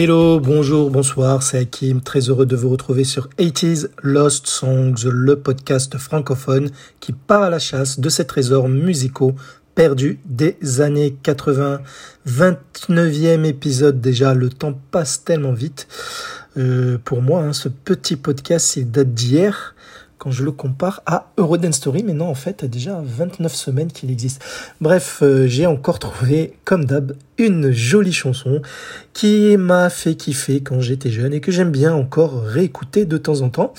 Hello, bonjour, bonsoir, c'est Hakim, très heureux de vous retrouver sur 80s Lost Songs, le podcast francophone qui part à la chasse de ces trésors musicaux perdus des années 80. 29e épisode déjà, le temps passe tellement vite. Euh, pour moi, hein, ce petit podcast, il date d'hier quand je le compare à Eurodance Story, mais non, en fait, déjà 29 semaines qu'il existe. Bref, euh, j'ai encore trouvé, comme d'hab, une jolie chanson qui m'a fait kiffer quand j'étais jeune et que j'aime bien encore réécouter de temps en temps.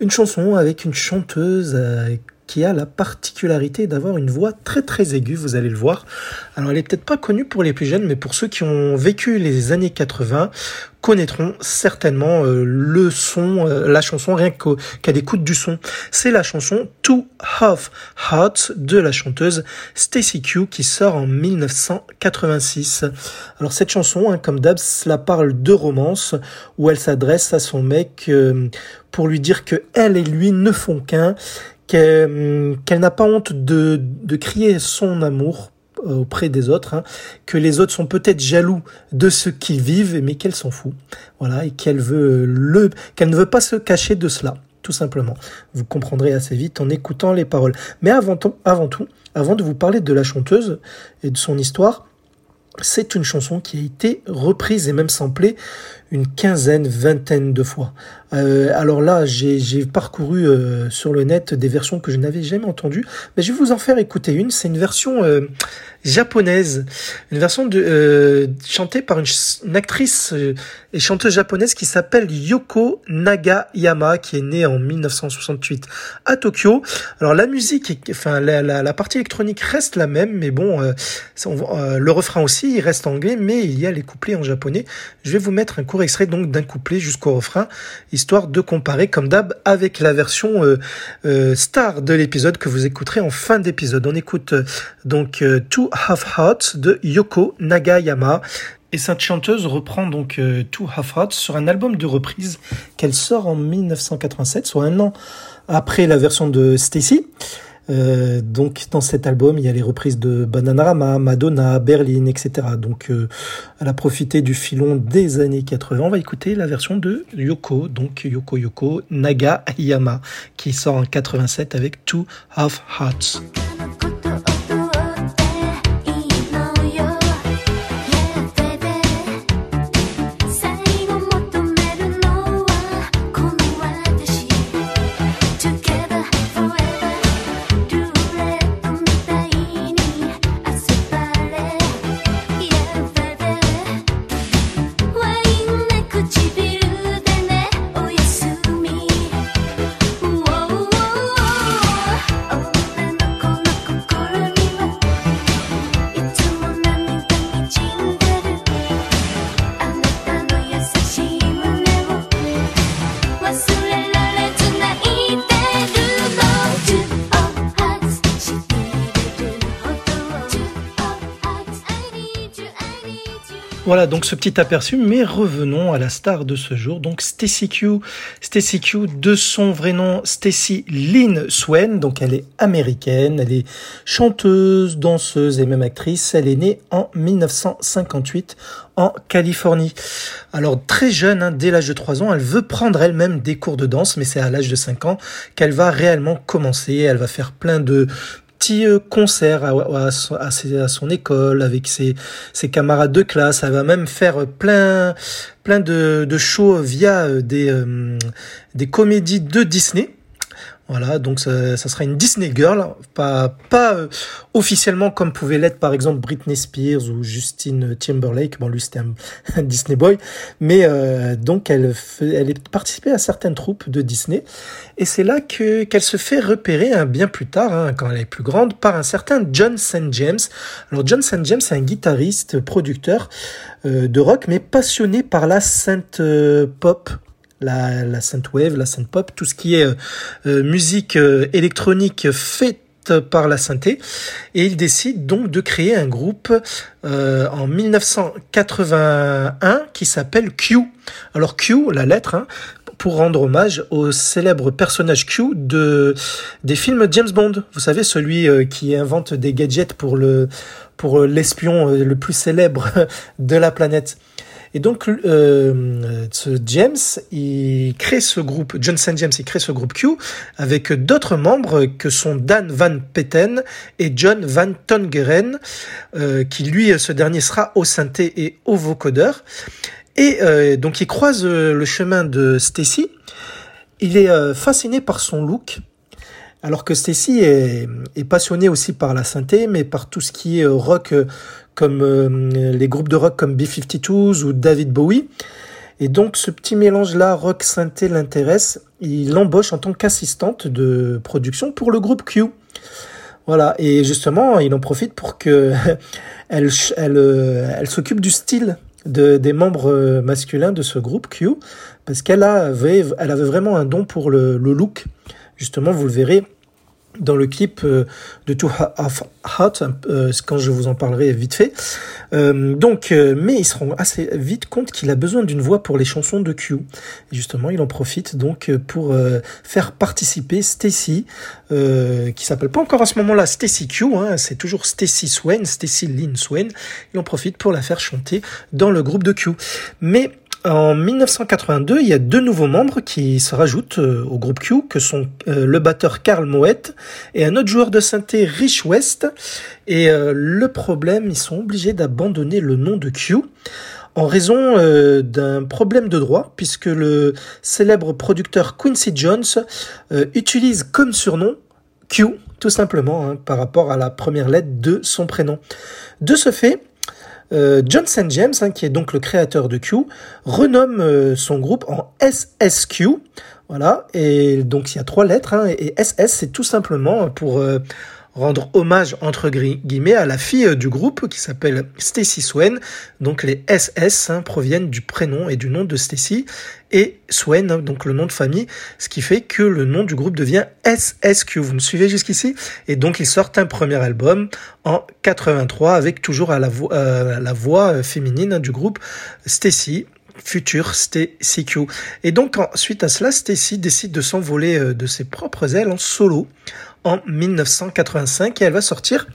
Une chanson avec une chanteuse euh, qui a la particularité d'avoir une voix très très aiguë, vous allez le voir. Alors elle est peut-être pas connue pour les plus jeunes, mais pour ceux qui ont vécu les années 80, connaîtront certainement euh, le son, euh, la chanson rien qu'à l'écoute du son. C'est la chanson Two Half Hearts de la chanteuse Stacy Q qui sort en 1986. Alors cette chanson, hein, comme d'hab, cela parle de romance où elle s'adresse à son mec euh, pour lui dire que elle et lui ne font qu'un qu'elle n'a pas honte de, de crier son amour euh, auprès des autres, hein, que les autres sont peut-être jaloux de ce qu'ils vivent, mais qu'elle s'en fout, voilà, et qu'elle veut le, qu'elle ne veut pas se cacher de cela, tout simplement. Vous comprendrez assez vite en écoutant les paroles. Mais avant avant tout, avant de vous parler de la chanteuse et de son histoire, c'est une chanson qui a été reprise et même samplée une quinzaine, vingtaine de fois. Euh, alors là, j'ai parcouru euh, sur le net des versions que je n'avais jamais entendues, mais je vais vous en faire écouter une. C'est une version euh, japonaise, une version chantée par une, actrice et chanteuse japonaise qui s'appelle Yoko Nagayama, qui est née en 1968 à Tokyo. Alors la musique, enfin la, la, partie électronique reste la même, mais bon, le refrain aussi, il reste anglais, mais il y a les couplets en japonais. Je vais vous mettre un court extrait donc d'un couplet jusqu'au refrain, histoire de comparer comme d'hab avec la version euh, euh, star de l'épisode que vous écouterez en fin d'épisode. On écoute euh, donc Two Half Hearts de Yoko Nagayama. Et cette chanteuse reprend donc Two Half Hearts sur un album de reprise qu'elle sort en 1987, soit un an après la version de Stacy. Euh, donc dans cet album, il y a les reprises de Bananarama, Madonna, Berlin, etc. Donc euh, elle a profité du filon des années 80. On va écouter la version de Yoko, donc Yoko Yoko Naga Yama, qui sort en 87 avec Two Half Hearts. Voilà donc ce petit aperçu, mais revenons à la star de ce jour, donc Stacy Q. Stacy Q, de son vrai nom, Stacy Lynn Swen, donc elle est américaine, elle est chanteuse, danseuse et même actrice. Elle est née en 1958 en Californie. Alors très jeune, hein, dès l'âge de 3 ans, elle veut prendre elle-même des cours de danse, mais c'est à l'âge de 5 ans qu'elle va réellement commencer. Elle va faire plein de euh, concert à, son école avec ses, ses, camarades de classe. Elle va même faire plein, plein de, de shows via euh, des, euh, des comédies de Disney. Voilà, donc ça, sera une Disney Girl, pas, euh, officiellement comme pouvait l'être par exemple Britney Spears ou Justine Timberlake. Bon, lui c'était un, Disney Boy, mais euh, donc elle, elle est participée à certaines troupes de Disney, et c'est là que qu'elle se fait repérer hein, bien plus tard, hein, quand elle est plus grande, par un certain John St. James. Alors John St. James, c'est un guitariste, producteur euh, de rock, mais passionné par la synth pop la, la synthwave, la synthpop, tout ce qui est euh, euh, musique euh, électronique faite par la synthé et il décide donc de créer un groupe en 1981 qui s'appelle Q. Alors Q, la lettre, hein, pour rendre hommage au célèbre personnage Q de des films James Bond. Vous savez celui qui invente des gadgets pour pour l'espion le plus célèbre de la planète. Et donc, euh, James, il crée ce groupe, Johnson James, il crée ce groupe Q avec d'autres membres que sont Dan Van Petten et John Van Tongeren, euh, qui lui, ce dernier sera au synthé et au vocodeur. Et euh, donc, il croise le chemin de Stacy. Il est fasciné par son look, alors que Stacy est, passionnée aussi par la synthé, mais par tout ce qui est rock comme euh, les groupes de rock comme B-52s ou David Bowie. Et donc ce petit mélange-là, rock synthé, l'intéresse. Il l'embauche en tant qu'assistante de production pour le groupe Q. Voilà, et justement, il en profite pour que elle, elle, euh, elle s'occupe du style de, des membres euh, masculins de ce groupe Q, parce qu'elle avait, elle avait vraiment un don pour le look. Justement, vous le verrez, dans le clip euh, de Too Hot, euh, quand je vous en parlerai vite fait. Euh, donc, mais il se rend assez vite compte qu'il a besoin d'une voix pour les chansons de Q. Justement, il en profite donc pour faire participer Stacy, qui s'appelle pas encore à ce moment-là Stacy Q, hein, c'est toujours Stacy Swain, Stacy Lynn Swain. Il en profite pour la faire chanter dans le groupe de Q. Mais en 1982, il y a deux nouveaux membres qui se rajoutent euh, au groupe Q, que sont euh, le batteur Carl Moet et un autre joueur de synthé Rich West. Et euh, le problème, ils sont obligés d'abandonner le nom de Q en raison d'un problème de droit, puisque le célèbre producteur Quincy Jones utilise comme surnom Q, tout simplement, hein, par rapport à la première lettre de son prénom. De ce fait, euh, Johnson James, hein, qui est donc le créateur de Q, renomme euh, son groupe en SSQ. Voilà, et donc il y a trois lettres, hein, et SS c'est tout simplement pour euh, rendre hommage entre guillemets à la fille du groupe qui s'appelle Stacy Swain. Donc les SS hein, proviennent du prénom et du nom de Stacy et Swain, hein, donc le nom de famille, ce qui fait que le nom du groupe devient SSQ. Vous me suivez jusqu'ici? Et donc ils sortent un premier album en 83 avec toujours à la, voix, euh, voix euh, féminine hein, du groupe Stacy future Stacy Q. Et donc, suite à cela, Stacy décide de s'envoler euh, de ses propres ailes en solo en 1985 et elle va sortir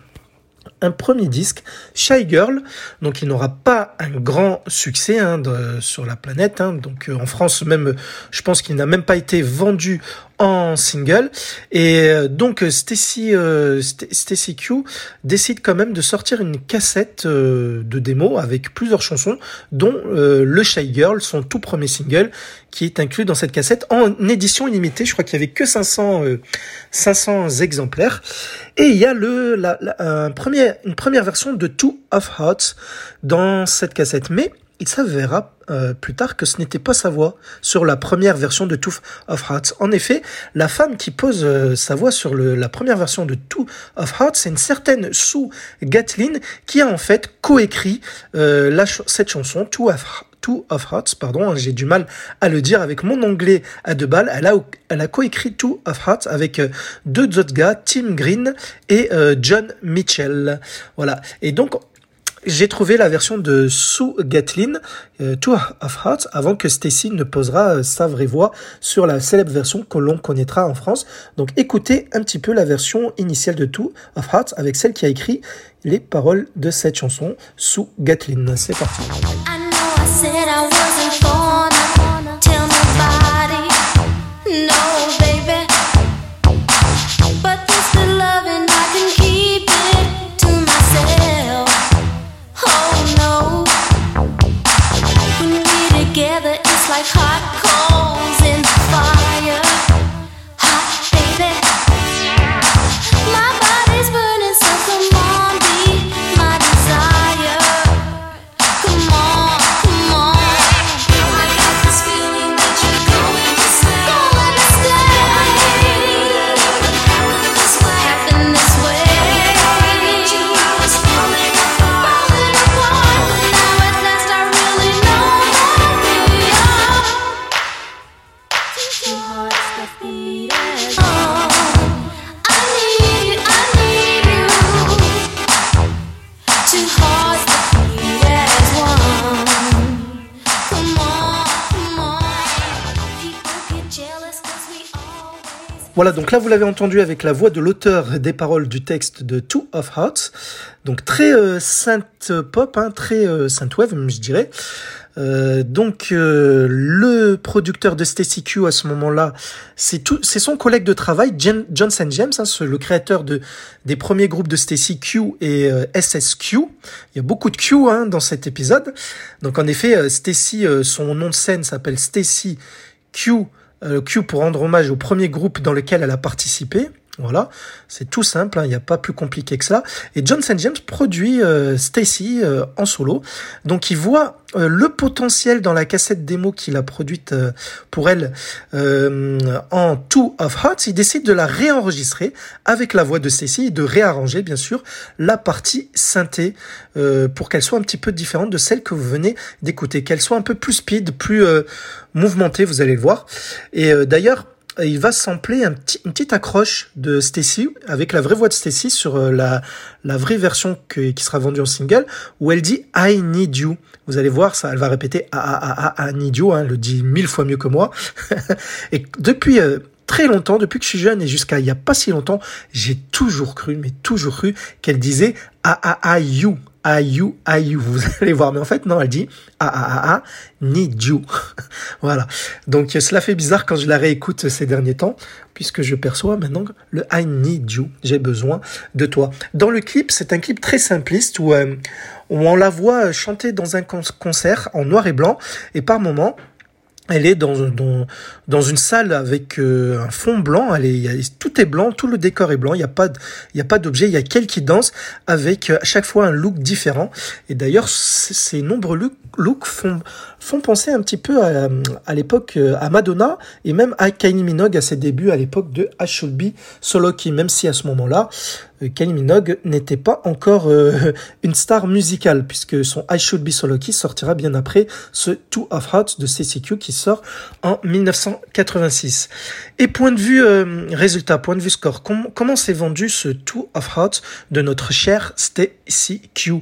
un premier disque, Shy Girl. Donc il n'aura pas un grand succès hein, sur la planète. Hein. Donc euh, en France même, je pense qu'il n'a même pas été vendu en single. Et euh, donc Stacy, euh, Stacy Q décide quand même de sortir une cassette euh, de démo avec plusieurs chansons, dont le Shy Girl, son tout premier single, qui est inclus dans cette cassette en édition limitée. Je crois qu'il y avait que 500, 500 exemplaires. Et il y a le, la, un premier, une première version de Two of Hearts dans cette cassette. Mais il s'avérera euh, plus tard que ce n'était pas sa voix sur la première version de Two of Hearts. En effet, la femme qui pose euh, sa voix sur le, la première version de Two of Hearts, c'est une certaine Sue Gatlin qui a en fait coécrit euh, cette chanson Two of Two of Hearts, pardon, hein, j'ai du mal à le dire avec mon anglais à deux balles. Elle a, elle a coécrit Two of Hearts avec euh, deux autres gars, Tim Green et John Mitchell. Voilà. Et donc, j'ai trouvé la version de Sue Gatlin, euh, Two of Hearts, avant que Stacy ne posera euh, sa vraie voix sur la célèbre version que l'on connaîtra en France. Donc écoutez un petit peu la version initiale de Two of Hearts avec celle qui a écrit les paroles de cette chanson, Sue Gatlin. C'est parti. Voilà, donc là vous l'avez entendu avec la voix de l'auteur des paroles du texte de Two of Hearts, donc très euh, sainte pop, hein, très euh, sainte wave, je dirais. Euh, donc euh, le producteur de Stacy Q à ce moment-là, c'est tout, c'est son collègue de travail, Jen, Johnson James, hein, le créateur de des premiers groupes de Stacy Q et euh, SSQ. Il y a beaucoup de Q hein, dans cet épisode. Donc en effet, Stacy, son nom de scène s'appelle Stacy Q. Q pour rendre hommage au premier groupe dans lequel elle a participé. Voilà, c'est tout simple, hein, il n'y a pas plus compliqué que ça. Et Johnson James produit euh, Stacy euh, en solo, donc il voit euh, le potentiel dans la cassette démo qu'il a produite euh, pour elle en Two of Hearts. Il décide de la réenregistrer avec la voix de Stacy et de réarranger bien sûr la partie synthé pour qu'elle soit un petit peu différente de celle que vous venez d'écouter, qu'elle soit un peu plus speed, plus mouvementée, vous allez le voir. Et d'ailleurs il va sampler un petit, une petite accroche de Stacy avec la vraie voix de Stacy sur euh, la, vraie version qui sera vendue en single où elle dit I need you. Vous allez voir ça, elle va répéter I, I, I, need you, hein, elle le dit mille fois mieux que moi. et depuis euh, très longtemps, depuis que je suis jeune et jusqu'à il y a pas si longtemps, j'ai toujours cru, mais toujours cru qu'elle disait I, I, I, you. Ayu, ayu, vous allez voir. Mais en fait, non, elle dit ah ah ah need you. voilà. Donc cela fait bizarre quand je la réécoute ces derniers temps, puisque je perçois maintenant le I need you. J'ai besoin de toi. Dans le clip, c'est un clip très simpliste où, euh, où on la voit chanter dans un concert en noir et blanc, et par moments, elle est dans, une salle avec euh, un fond blanc. Elle est, tout est blanc, tout le décor est blanc. Il n'y a pas, il y a pas d'objet. Il y a quelqu'un qui danse avec euh, à chaque fois un look différent. Et d'ailleurs, ces nombreux looks font, font penser un petit peu à, l'époque euh, à Madonna et même à Kylie Minogue à ses débuts à l'époque de I Should Be Solo Qui, même si à ce moment-là, euh, Kylie Minogue n'était pas encore euh, une star musicale puisque son I Should Be Solo Key sortira bien après ce Two of Hearts de CCQ qui sort en 1986. Et point de vue résultat, point de vue score, comment s'est vendu ce Two of Hearts de notre cher Stacy Q?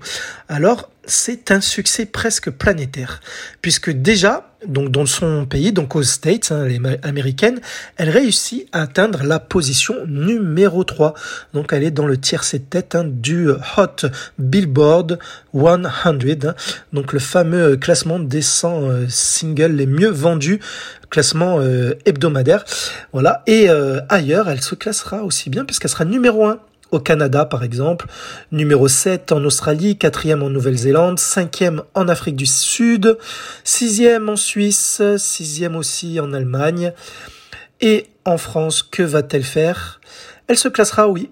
Alors, c'est un succès presque planétaire, puisque déjà, donc dans son pays, donc aux States, hein, les américaines, elle réussit à atteindre la position numéro 3. Donc elle est dans le tiercé tête hein, du Hot Billboard 100, hein, donc le fameux classement des 100 euh, singles les mieux vendus, classement euh, hebdomadaire. Voilà. Et euh, ailleurs, elle se classera aussi bien puisqu'elle sera numéro 1 au Canada par exemple, numéro 7 en Australie, quatrième en Nouvelle-Zélande, cinquième en Afrique du Sud, sixième en Suisse, sixième aussi en Allemagne. Et en France, que va-t-elle faire? Elle se classera, oui,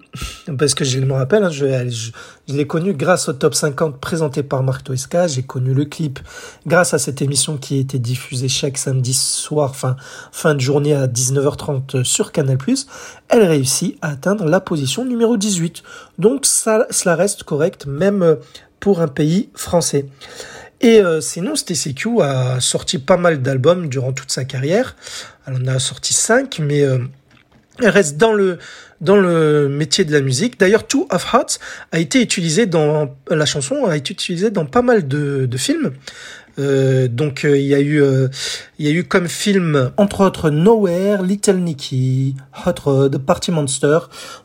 parce que je me rappelle, hein, je, l'ai connue grâce au top 50 présenté par Marc Toesca. J'ai connu le clip grâce à cette émission qui était diffusée chaque samedi soir, fin, fin de journée à 19h30 sur Canal+. Elle réussit à atteindre la position numéro 18. Donc ça, cela reste correct, même pour un pays français. Et euh, sinon, Stacy a sorti pas mal d'albums durant toute sa carrière. Elle en a sorti 5, mais... Euh, elle reste dans le dans le métier de la musique. D'ailleurs, Two of Hearts a été utilisé dans la chanson a été utilisée dans pas mal de, de films. Euh, donc euh, il y a eu euh, il y a eu comme film entre autres Nowhere, Little Nicky, Hot Rod, Party Monster.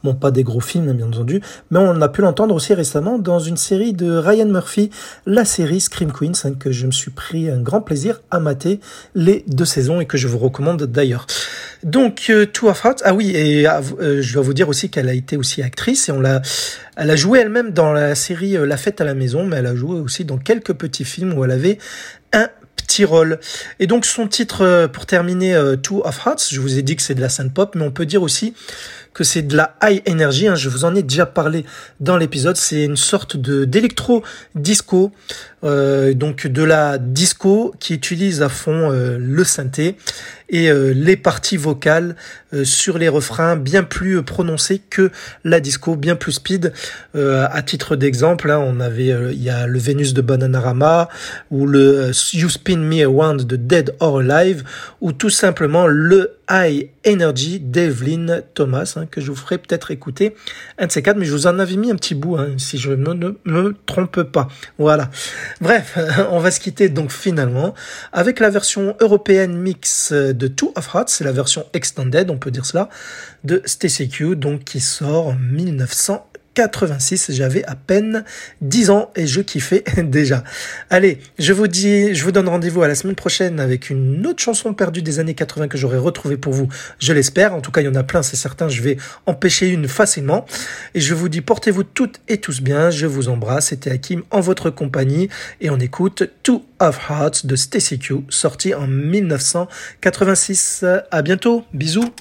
Bon pas des gros films bien entendu, mais on a pu l'entendre aussi récemment dans une série de Ryan Murphy, la série Scream Queens hein, que je me suis pris un grand plaisir à mater les deux saisons et que je vous recommande d'ailleurs. Donc Two of Hearts, ah oui et je dois vous dire aussi qu'elle a été aussi actrice et on l'a elle a joué elle-même dans la série La fête à la maison, mais elle a joué aussi dans quelques petits films où elle avait un petit rôle. Et donc son titre euh, pour terminer, euh, Two of Hearts, je vous ai dit que c'est de la synth pop, mais on peut dire aussi que c'est de la high energy. Hein, je vous en ai déjà parlé dans l'épisode. C'est une sorte de d'électro disco, euh, donc de la disco qui utilise à fond le synthé et euh, les parties vocales euh, sur les refrains bien plus prononcées que la disco, bien plus speed. Euh, à titre d'exemple, hein, on avait il y a le Vénus de Bananarama ou le You Spin Me Around de Dead or Alive ou tout simplement le High Energy d'Evelyn Thomas, hein, que je vous ferai peut-être écouter un de ces quatre, mais je vous en avais mis un petit bout, hein, si je ne me trompe pas. Voilà. Bref, on va se quitter donc finalement avec la version européenne mix de Two of Hearts, c'est la version extended, on peut dire cela, de Stacy Q, donc qui sort en 1900 86, j'avais à peine 10 ans et je kiffais déjà. Allez, je vous dis, je vous donne rendez-vous à la semaine prochaine avec une autre chanson perdue des années 80 que j'aurai retrouvée pour vous, je l'espère. En tout cas, il y en a plein, c'est certain, je vais empêcher une facilement. Et je vous dis, portez-vous toutes et tous bien, je vous embrasse, c'était Hakim en votre compagnie et on écoute Two of Hearts de Stacy Q, sorti en 1986. À bientôt, bisous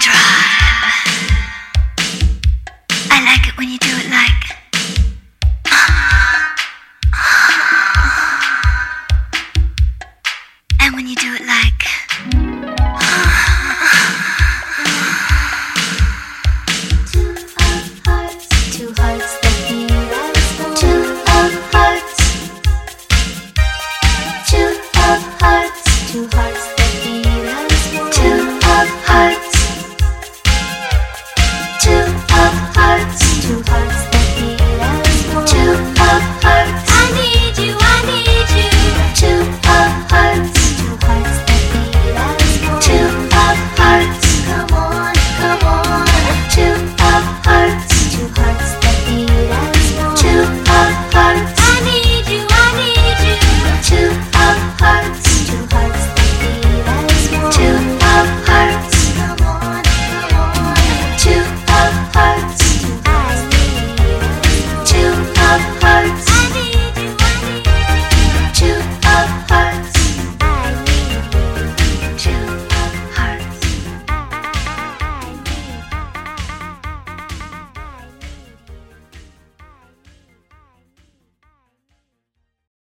too hard.